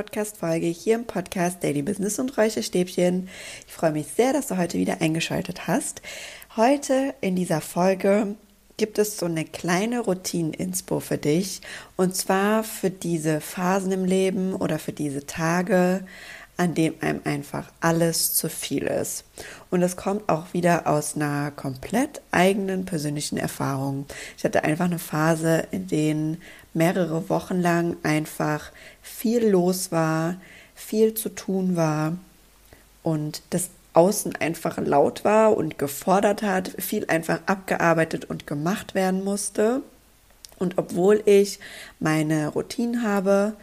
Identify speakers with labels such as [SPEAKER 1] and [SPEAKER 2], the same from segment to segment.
[SPEAKER 1] Podcast-Folge hier im Podcast Daily Business und Räucherstäbchen. Ich freue mich sehr, dass du heute wieder eingeschaltet hast. Heute in dieser Folge gibt es so eine kleine Routinen-Inspo für dich und zwar für diese Phasen im Leben oder für diese Tage, an dem einem einfach alles zu viel ist. Und das kommt auch wieder aus einer komplett eigenen persönlichen Erfahrung. Ich hatte einfach eine Phase, in der mehrere Wochen lang einfach viel los war, viel zu tun war und das Außen einfach laut war und gefordert hat, viel einfach abgearbeitet und gemacht werden musste. Und obwohl ich meine Routine habe,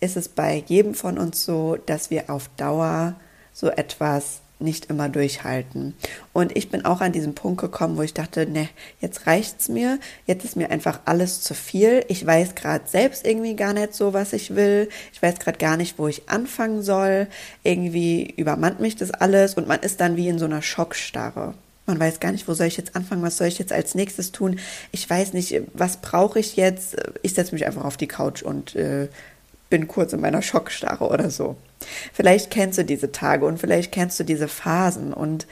[SPEAKER 1] ist es bei jedem von uns so, dass wir auf Dauer so etwas nicht immer durchhalten. Und ich bin auch an diesen Punkt gekommen, wo ich dachte, ne, jetzt reicht's mir, jetzt ist mir einfach alles zu viel. Ich weiß gerade selbst irgendwie gar nicht so, was ich will. Ich weiß gerade gar nicht, wo ich anfangen soll. Irgendwie übermannt mich das alles und man ist dann wie in so einer Schockstarre. Man weiß gar nicht, wo soll ich jetzt anfangen, was soll ich jetzt als nächstes tun. Ich weiß nicht, was brauche ich jetzt. Ich setze mich einfach auf die Couch und äh, bin kurz in meiner Schockstarre oder so. Vielleicht kennst du diese Tage und vielleicht kennst du diese Phasen und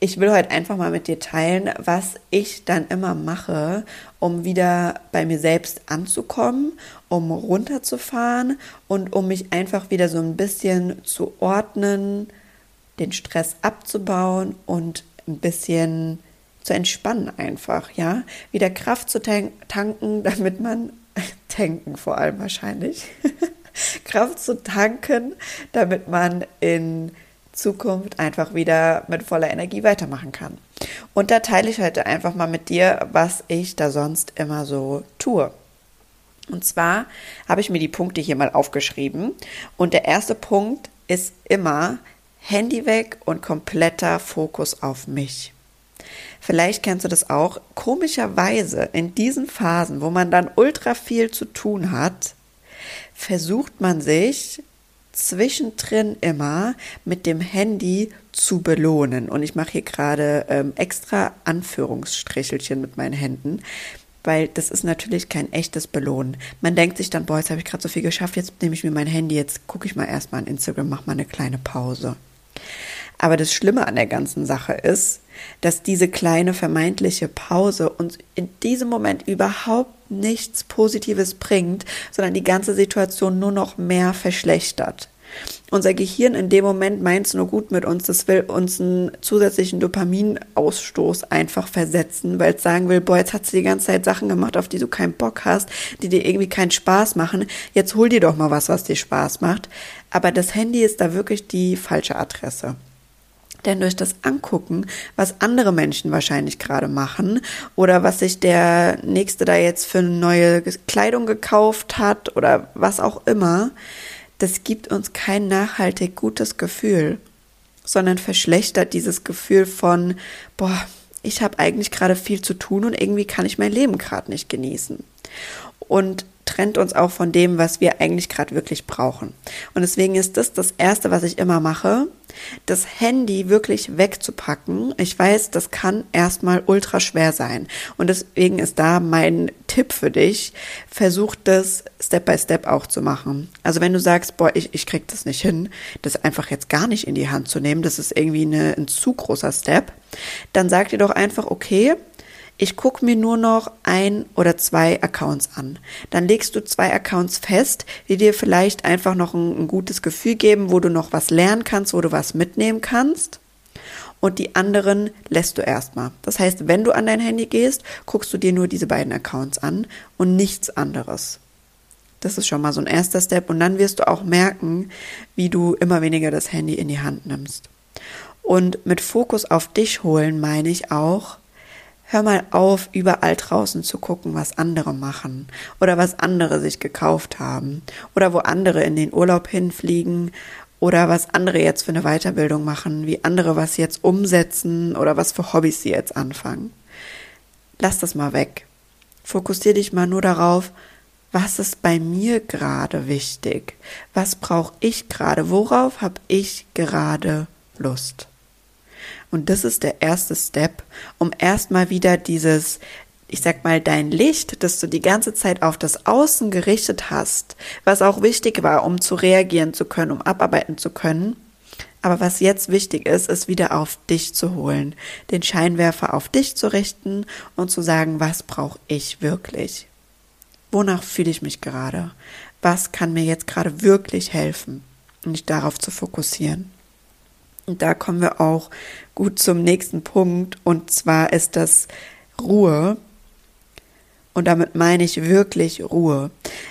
[SPEAKER 1] ich will heute einfach mal mit dir teilen, was ich dann immer mache, um wieder bei mir selbst anzukommen, um runterzufahren und um mich einfach wieder so ein bisschen zu ordnen, den Stress abzubauen und ein bisschen zu entspannen einfach, ja, wieder Kraft zu tanken, damit man tanken vor allem wahrscheinlich, Kraft zu tanken, damit man in Zukunft einfach wieder mit voller Energie weitermachen kann. Und da teile ich heute einfach mal mit dir, was ich da sonst immer so tue. Und zwar habe ich mir die Punkte hier mal aufgeschrieben. Und der erste Punkt ist immer Handy weg und kompletter Fokus auf mich. Vielleicht kennst du das auch. Komischerweise in diesen Phasen, wo man dann ultra viel zu tun hat, versucht man sich zwischendrin immer mit dem Handy zu belohnen. Und ich mache hier gerade ähm, extra Anführungsstrichelchen mit meinen Händen, weil das ist natürlich kein echtes Belohnen. Man denkt sich dann, boah, jetzt habe ich gerade so viel geschafft, jetzt nehme ich mir mein Handy, jetzt gucke ich mal erstmal an Instagram, mache mal eine kleine Pause. Aber das Schlimme an der ganzen Sache ist, dass diese kleine vermeintliche Pause uns in diesem Moment überhaupt nichts Positives bringt, sondern die ganze Situation nur noch mehr verschlechtert. Unser Gehirn in dem Moment meint es nur gut mit uns, das will uns einen zusätzlichen Dopaminausstoß einfach versetzen, weil es sagen will, boah, jetzt hast du die ganze Zeit Sachen gemacht, auf die du keinen Bock hast, die dir irgendwie keinen Spaß machen. Jetzt hol dir doch mal was, was dir Spaß macht. Aber das Handy ist da wirklich die falsche Adresse. Denn durch das Angucken, was andere Menschen wahrscheinlich gerade machen oder was sich der Nächste da jetzt für eine neue Kleidung gekauft hat oder was auch immer, das gibt uns kein nachhaltig gutes Gefühl, sondern verschlechtert dieses Gefühl von, boah, ich habe eigentlich gerade viel zu tun und irgendwie kann ich mein Leben gerade nicht genießen. Und trennt uns auch von dem, was wir eigentlich gerade wirklich brauchen. Und deswegen ist das das Erste, was ich immer mache, das Handy wirklich wegzupacken. Ich weiß, das kann erstmal ultra schwer sein. Und deswegen ist da mein Tipp für dich, versuch das Step by Step auch zu machen. Also wenn du sagst, boah, ich, ich krieg das nicht hin, das einfach jetzt gar nicht in die Hand zu nehmen, das ist irgendwie eine, ein zu großer Step, dann sag dir doch einfach, okay, ich gucke mir nur noch ein oder zwei Accounts an. Dann legst du zwei Accounts fest, die dir vielleicht einfach noch ein, ein gutes Gefühl geben, wo du noch was lernen kannst, wo du was mitnehmen kannst. Und die anderen lässt du erstmal. Das heißt, wenn du an dein Handy gehst, guckst du dir nur diese beiden Accounts an und nichts anderes. Das ist schon mal so ein erster Step. Und dann wirst du auch merken, wie du immer weniger das Handy in die Hand nimmst. Und mit Fokus auf dich holen meine ich auch, Hör mal auf, überall draußen zu gucken, was andere machen oder was andere sich gekauft haben oder wo andere in den Urlaub hinfliegen oder was andere jetzt für eine Weiterbildung machen, wie andere was jetzt umsetzen oder was für Hobbys sie jetzt anfangen. Lass das mal weg. Fokussier dich mal nur darauf, was ist bei mir gerade wichtig? Was brauche ich gerade? Worauf habe ich gerade Lust? Und das ist der erste Step, um erstmal wieder dieses ich sag mal, dein Licht, das du die ganze Zeit auf das Außen gerichtet hast, was auch wichtig war, um zu reagieren zu können, um abarbeiten zu können. Aber was jetzt wichtig ist, ist wieder auf dich zu holen, den Scheinwerfer auf dich zu richten und zu sagen, was brauche ich wirklich? Wonach fühle ich mich gerade? Was kann mir jetzt gerade wirklich helfen? Mich darauf zu fokussieren. Und da kommen wir auch gut zum nächsten Punkt. Und zwar ist das Ruhe. Und damit meine ich wirklich Ruhe.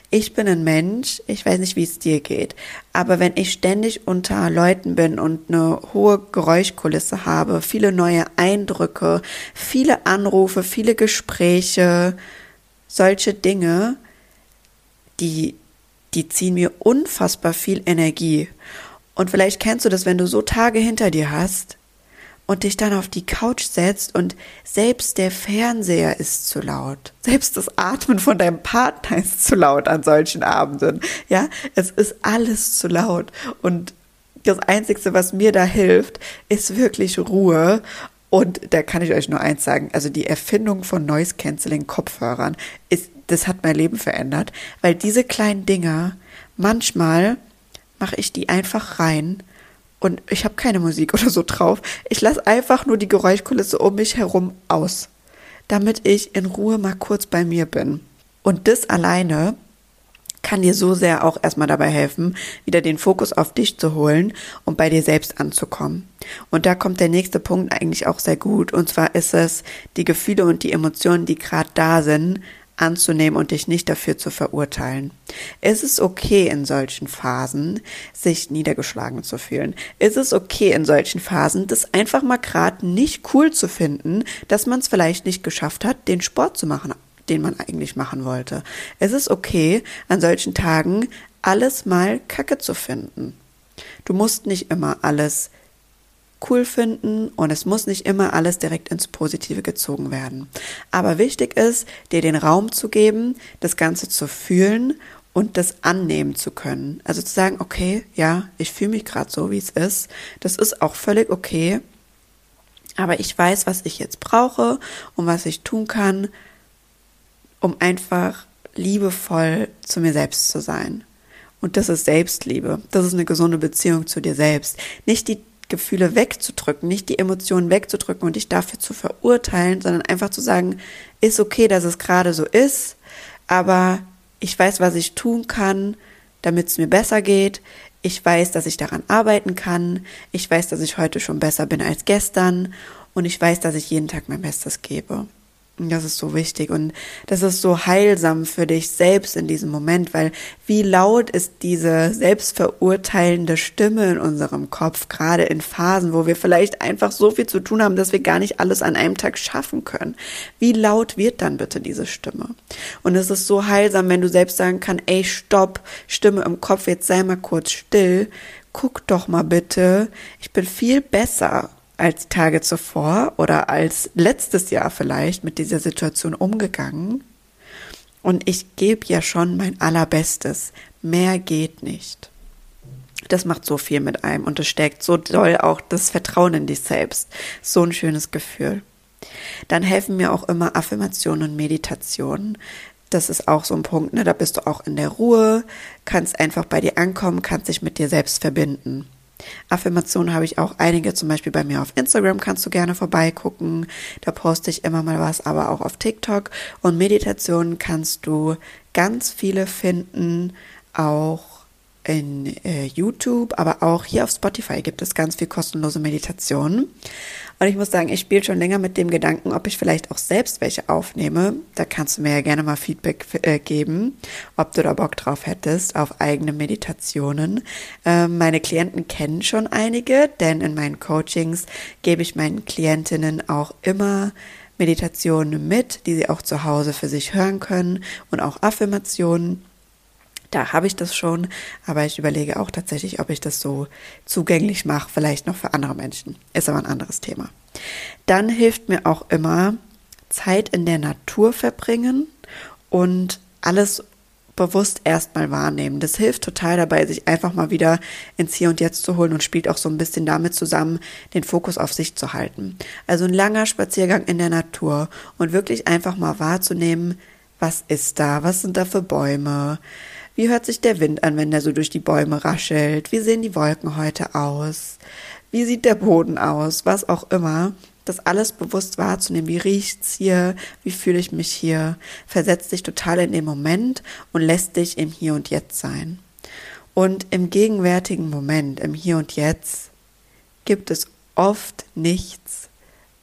[SPEAKER 1] Ich bin ein Mensch, ich weiß nicht, wie es dir geht, aber wenn ich ständig unter Leuten bin und eine hohe Geräuschkulisse habe, viele neue Eindrücke, viele Anrufe, viele Gespräche, solche Dinge, die, die ziehen mir unfassbar viel Energie. Und vielleicht kennst du das, wenn du so Tage hinter dir hast, und dich dann auf die Couch setzt und selbst der Fernseher ist zu laut. Selbst das Atmen von deinem Partner ist zu laut an solchen Abenden. Ja, es ist alles zu laut und das Einzige, was mir da hilft, ist wirklich Ruhe. Und da kann ich euch nur eins sagen, also die Erfindung von Noise Cancelling Kopfhörern ist, das hat mein Leben verändert, weil diese kleinen Dinger, manchmal mache ich die einfach rein und ich habe keine Musik oder so drauf. Ich lasse einfach nur die Geräuschkulisse um mich herum aus, damit ich in Ruhe mal kurz bei mir bin. Und das alleine kann dir so sehr auch erstmal dabei helfen, wieder den Fokus auf dich zu holen und bei dir selbst anzukommen. Und da kommt der nächste Punkt eigentlich auch sehr gut. Und zwar ist es die Gefühle und die Emotionen, die gerade da sind, anzunehmen und dich nicht dafür zu verurteilen. Es ist okay in solchen Phasen, sich niedergeschlagen zu fühlen. Es ist okay in solchen Phasen, das einfach mal gerade nicht cool zu finden, dass man es vielleicht nicht geschafft hat, den Sport zu machen, den man eigentlich machen wollte. Es ist okay, an solchen Tagen alles mal Kacke zu finden. Du musst nicht immer alles cool finden und es muss nicht immer alles direkt ins Positive gezogen werden. Aber wichtig ist, dir den Raum zu geben, das Ganze zu fühlen und das annehmen zu können. Also zu sagen, okay, ja, ich fühle mich gerade so, wie es ist. Das ist auch völlig okay. Aber ich weiß, was ich jetzt brauche und was ich tun kann, um einfach liebevoll zu mir selbst zu sein. Und das ist Selbstliebe. Das ist eine gesunde Beziehung zu dir selbst. Nicht die Gefühle wegzudrücken, nicht die Emotionen wegzudrücken und dich dafür zu verurteilen, sondern einfach zu sagen, ist okay, dass es gerade so ist, aber ich weiß, was ich tun kann, damit es mir besser geht. Ich weiß, dass ich daran arbeiten kann. Ich weiß, dass ich heute schon besser bin als gestern. Und ich weiß, dass ich jeden Tag mein Bestes gebe. Das ist so wichtig und das ist so heilsam für dich selbst in diesem Moment, weil wie laut ist diese selbstverurteilende Stimme in unserem Kopf, gerade in Phasen, wo wir vielleicht einfach so viel zu tun haben, dass wir gar nicht alles an einem Tag schaffen können. Wie laut wird dann bitte diese Stimme? Und es ist so heilsam, wenn du selbst sagen kannst, ey, stopp, Stimme im Kopf, jetzt sei mal kurz still, guck doch mal bitte, ich bin viel besser als Tage zuvor oder als letztes Jahr vielleicht mit dieser Situation umgegangen. Und ich gebe ja schon mein allerbestes. Mehr geht nicht. Das macht so viel mit einem und es stärkt so doll auch das Vertrauen in dich selbst. So ein schönes Gefühl. Dann helfen mir auch immer Affirmationen und Meditationen. Das ist auch so ein Punkt, ne? Da bist du auch in der Ruhe, kannst einfach bei dir ankommen, kannst dich mit dir selbst verbinden. Affirmationen habe ich auch einige, zum Beispiel bei mir auf Instagram kannst du gerne vorbeigucken. Da poste ich immer mal was, aber auch auf TikTok. Und Meditationen kannst du ganz viele finden, auch in äh, YouTube, aber auch hier auf Spotify gibt es ganz viel kostenlose Meditationen. Und ich muss sagen, ich spiele schon länger mit dem Gedanken, ob ich vielleicht auch selbst welche aufnehme. Da kannst du mir ja gerne mal Feedback äh, geben, ob du da Bock drauf hättest, auf eigene Meditationen. Ähm, meine Klienten kennen schon einige, denn in meinen Coachings gebe ich meinen Klientinnen auch immer Meditationen mit, die sie auch zu Hause für sich hören können und auch Affirmationen da habe ich das schon, aber ich überlege auch tatsächlich, ob ich das so zugänglich mache, vielleicht noch für andere Menschen. Ist aber ein anderes Thema. Dann hilft mir auch immer Zeit in der Natur verbringen und alles bewusst erstmal wahrnehmen. Das hilft total dabei, sich einfach mal wieder ins Hier und Jetzt zu holen und spielt auch so ein bisschen damit zusammen, den Fokus auf sich zu halten. Also ein langer Spaziergang in der Natur und wirklich einfach mal wahrzunehmen, was ist da, was sind da für Bäume, wie hört sich der Wind an, wenn der so durch die Bäume raschelt, wie sehen die Wolken heute aus, wie sieht der Boden aus, was auch immer das alles bewusst wahrzunehmen. Wie riecht's hier? Wie fühle ich mich hier? Versetzt dich total in den Moment und lässt dich im Hier und Jetzt sein. Und im gegenwärtigen Moment, im Hier und Jetzt, gibt es oft nichts,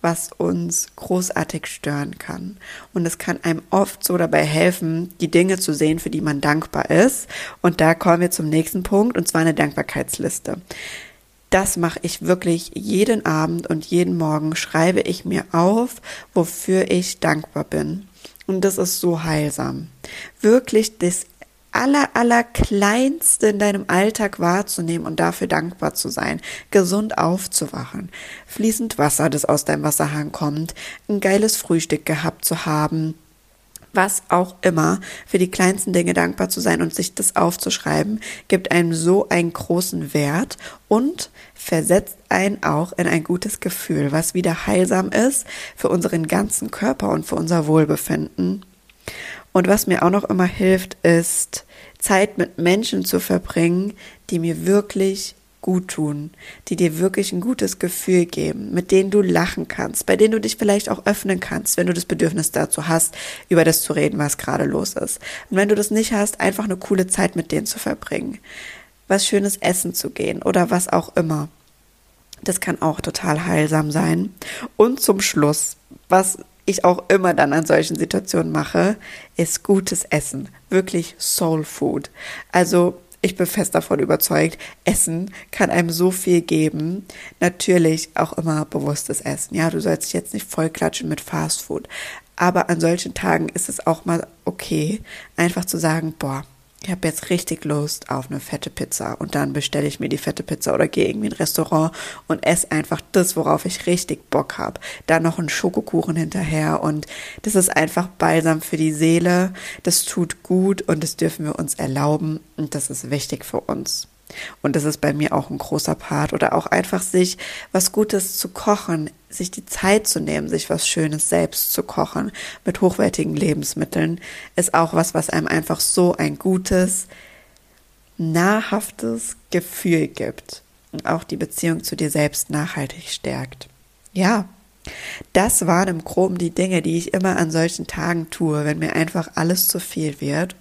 [SPEAKER 1] was uns großartig stören kann. Und es kann einem oft so dabei helfen, die Dinge zu sehen, für die man dankbar ist. Und da kommen wir zum nächsten Punkt, und zwar eine Dankbarkeitsliste das mache ich wirklich jeden Abend und jeden Morgen schreibe ich mir auf, wofür ich dankbar bin. Und das ist so heilsam. Wirklich das aller, aller Kleinste in deinem Alltag wahrzunehmen und dafür dankbar zu sein, gesund aufzuwachen, fließend Wasser, das aus deinem Wasserhahn kommt, ein geiles Frühstück gehabt zu haben, was auch immer, für die kleinsten Dinge dankbar zu sein und sich das aufzuschreiben, gibt einem so einen großen Wert und versetzt einen auch in ein gutes Gefühl, was wieder heilsam ist für unseren ganzen Körper und für unser Wohlbefinden. Und was mir auch noch immer hilft, ist Zeit mit Menschen zu verbringen, die mir wirklich gut tun, die dir wirklich ein gutes Gefühl geben, mit denen du lachen kannst, bei denen du dich vielleicht auch öffnen kannst, wenn du das Bedürfnis dazu hast, über das zu reden, was gerade los ist. Und wenn du das nicht hast, einfach eine coole Zeit mit denen zu verbringen, was schönes Essen zu gehen oder was auch immer. Das kann auch total heilsam sein. Und zum Schluss, was ich auch immer dann an solchen Situationen mache, ist gutes Essen. Wirklich Soul Food. Also ich bin fest davon überzeugt, Essen kann einem so viel geben. Natürlich auch immer bewusstes Essen. Ja, du sollst dich jetzt nicht vollklatschen mit Fast Food. Aber an solchen Tagen ist es auch mal okay, einfach zu sagen, boah, ich habe jetzt richtig Lust auf eine fette Pizza und dann bestelle ich mir die fette Pizza oder gehe irgendwie in ein Restaurant und esse einfach das, worauf ich richtig Bock habe. Dann noch einen Schokokuchen hinterher und das ist einfach balsam für die Seele. Das tut gut und das dürfen wir uns erlauben und das ist wichtig für uns. Und das ist bei mir auch ein großer Part. Oder auch einfach sich was Gutes zu kochen, sich die Zeit zu nehmen, sich was Schönes selbst zu kochen mit hochwertigen Lebensmitteln, ist auch was, was einem einfach so ein gutes, nahrhaftes Gefühl gibt und auch die Beziehung zu dir selbst nachhaltig stärkt. Ja, das waren im Groben die Dinge, die ich immer an solchen Tagen tue, wenn mir einfach alles zu viel wird.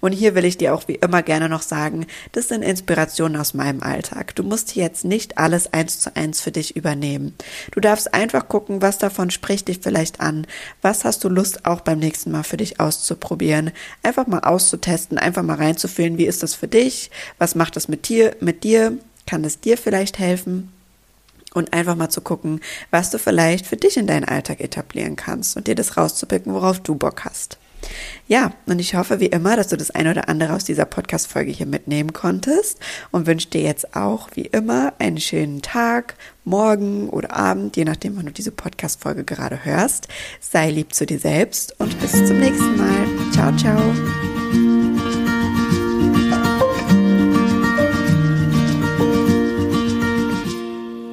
[SPEAKER 1] Und hier will ich dir auch wie immer gerne noch sagen, das sind Inspirationen aus meinem Alltag. Du musst jetzt nicht alles eins zu eins für dich übernehmen. Du darfst einfach gucken, was davon spricht dich vielleicht an. Was hast du Lust auch beim nächsten Mal für dich auszuprobieren? Einfach mal auszutesten, einfach mal reinzufühlen, wie ist das für dich? Was macht das mit dir, mit dir? Kann es dir vielleicht helfen? Und einfach mal zu gucken, was du vielleicht für dich in deinen Alltag etablieren kannst und dir das rauszupicken, worauf du Bock hast. Ja, und ich hoffe wie immer, dass du das eine oder andere aus dieser Podcast-Folge hier mitnehmen konntest und wünsche dir jetzt auch wie immer einen schönen Tag, morgen oder Abend, je nachdem, wann du diese Podcast-Folge gerade hörst. Sei lieb zu dir selbst und bis zum nächsten Mal. Ciao, ciao.